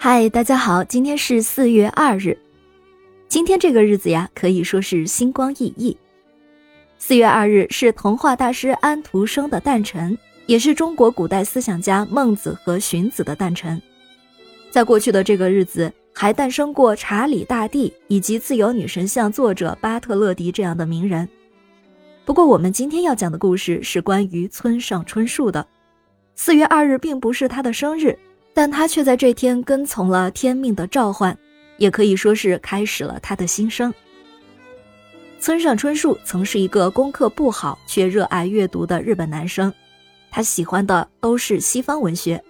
嗨，大家好，今天是四月二日。今天这个日子呀，可以说是星光熠熠。四月二日是童话大师安徒生的诞辰，也是中国古代思想家孟子和荀子的诞辰。在过去的这个日子，还诞生过查理大帝以及自由女神像作者巴特勒迪这样的名人。不过，我们今天要讲的故事是关于村上春树的。四月二日并不是他的生日。但他却在这天跟从了天命的召唤，也可以说是开始了他的新生。村上春树曾是一个功课不好却热爱阅读的日本男生，他喜欢的都是西方文学，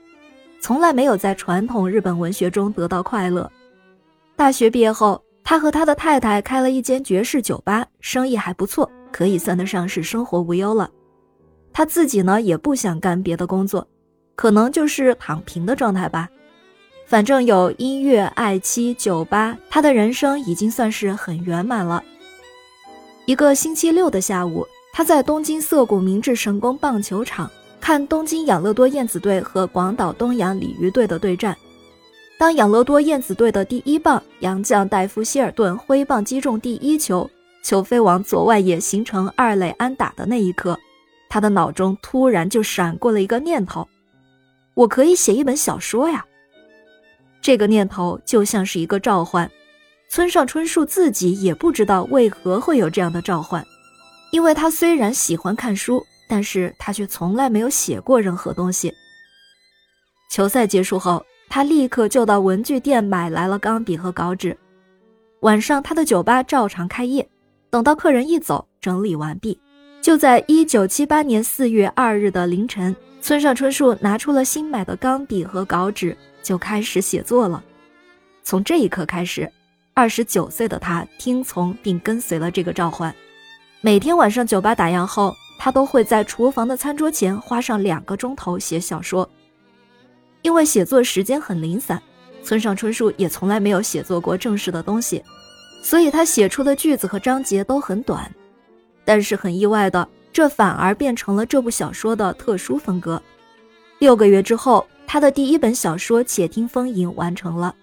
从来没有在传统日本文学中得到快乐。大学毕业后，他和他的太太开了一间爵士酒吧，生意还不错，可以算得上是生活无忧了。他自己呢，也不想干别的工作。可能就是躺平的状态吧，反正有音乐、爱妻、酒吧，他的人生已经算是很圆满了。一个星期六的下午，他在东京涩谷明治神宫棒球场看东京养乐多燕子队和广岛东洋鲤鱼队的对战。当养乐多燕子队的第一棒洋将戴夫希尔顿挥棒击中第一球，球飞往左外野形成二垒安打的那一刻，他的脑中突然就闪过了一个念头。我可以写一本小说呀！这个念头就像是一个召唤，村上春树自己也不知道为何会有这样的召唤，因为他虽然喜欢看书，但是他却从来没有写过任何东西。球赛结束后，他立刻就到文具店买来了钢笔和稿纸。晚上，他的酒吧照常开业。等到客人一走，整理完毕，就在一九七八年四月二日的凌晨。村上春树拿出了新买的钢笔和稿纸，就开始写作了。从这一刻开始，二十九岁的他听从并跟随了这个召唤。每天晚上酒吧打烊后，他都会在厨房的餐桌前花上两个钟头写小说。因为写作时间很零散，村上春树也从来没有写作过正式的东西，所以他写出的句子和章节都很短。但是很意外的。这反而变成了这部小说的特殊风格。六个月之后，他的第一本小说《且听风吟》完成了。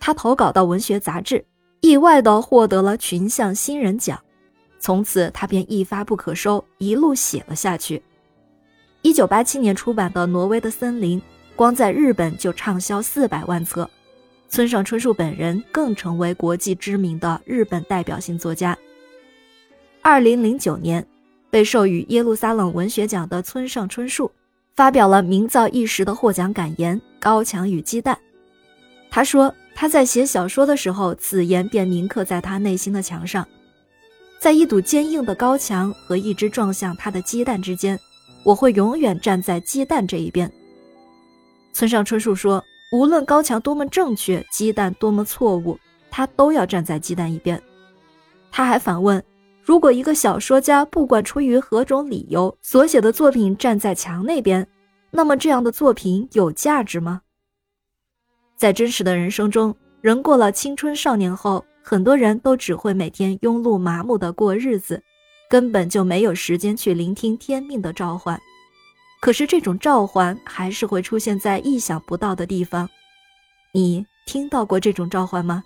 他投稿到文学杂志，意外地获得了群像新人奖。从此，他便一发不可收，一路写了下去。一九八七年出版的《挪威的森林》，光在日本就畅销四百万册。村上春树本人更成为国际知名的日本代表性作家。二零零九年。被授予耶路撒冷文学奖的村上春树，发表了名噪一时的获奖感言《高墙与鸡蛋》。他说：“他在写小说的时候，此言便铭刻在他内心的墙上。在一堵坚硬的高墙和一只撞向他的鸡蛋之间，我会永远站在鸡蛋这一边。”村上春树说：“无论高墙多么正确，鸡蛋多么错误，他都要站在鸡蛋一边。”他还反问。如果一个小说家不管出于何种理由所写的作品站在墙那边，那么这样的作品有价值吗？在真实的人生中，人过了青春少年后，很多人都只会每天庸碌麻木的过日子，根本就没有时间去聆听天命的召唤。可是这种召唤还是会出现在意想不到的地方。你听到过这种召唤吗？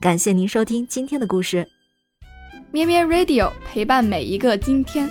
感谢您收听今天的故事。咩咩 Radio 陪伴每一个今天。